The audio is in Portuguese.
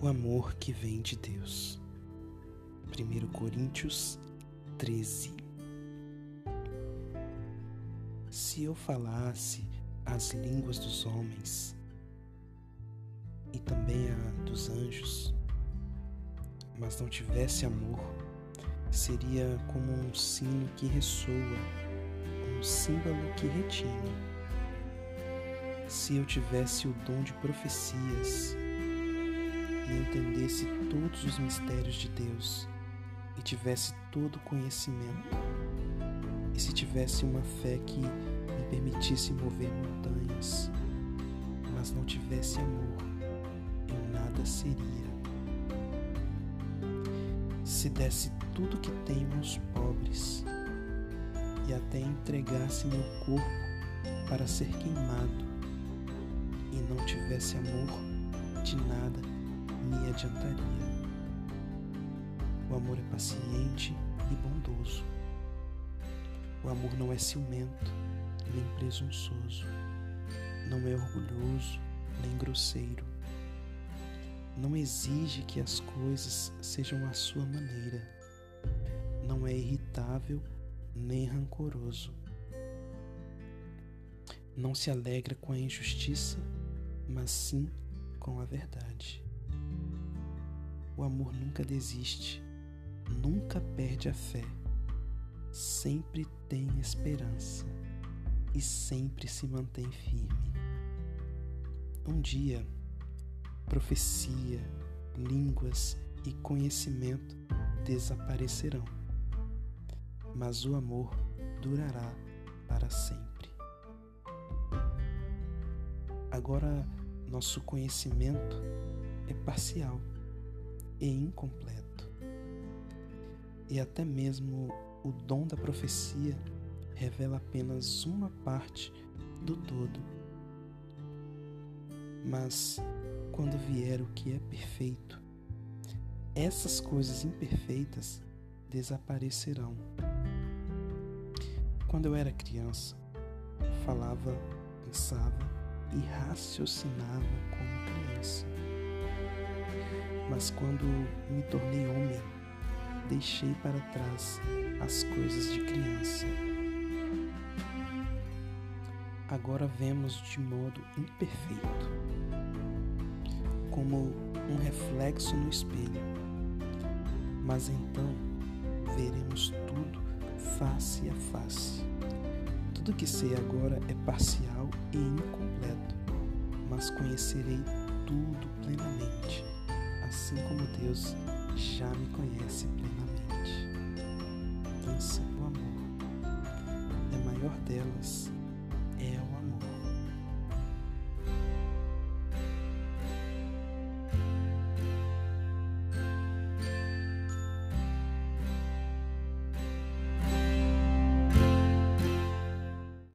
o amor que vem de Deus. 1 Coríntios 13 Se eu falasse as línguas dos homens e também a dos anjos, mas não tivesse amor, seria como um sino que ressoa, um símbolo que retina. Se eu tivesse o dom de profecias, e entendesse todos os mistérios de Deus e tivesse todo conhecimento, e se tivesse uma fé que me permitisse mover montanhas, mas não tivesse amor, eu nada seria. Se desse tudo que tenho aos pobres e até entregasse meu corpo para ser queimado e não tivesse amor, de nada me adiantaria. O amor é paciente e bondoso. O amor não é ciumento, nem presunçoso. Não é orgulhoso, nem grosseiro. Não exige que as coisas sejam à sua maneira. Não é irritável, nem rancoroso. Não se alegra com a injustiça, mas sim com a verdade. O amor nunca desiste, nunca perde a fé, sempre tem esperança e sempre se mantém firme. Um dia, profecia, línguas e conhecimento desaparecerão, mas o amor durará para sempre. Agora, nosso conhecimento é parcial e incompleto. E até mesmo o dom da profecia revela apenas uma parte do todo. Mas quando vier o que é perfeito, essas coisas imperfeitas desaparecerão. Quando eu era criança, falava, pensava e raciocinava como criança. Mas quando me tornei homem, deixei para trás as coisas de criança. Agora vemos de modo imperfeito, como um reflexo no espelho. Mas então veremos tudo face a face. Tudo que sei agora é parcial e incompleto, mas conhecerei tudo plenamente assim como Deus já me conhece plenamente. Dança o amor. E a maior delas é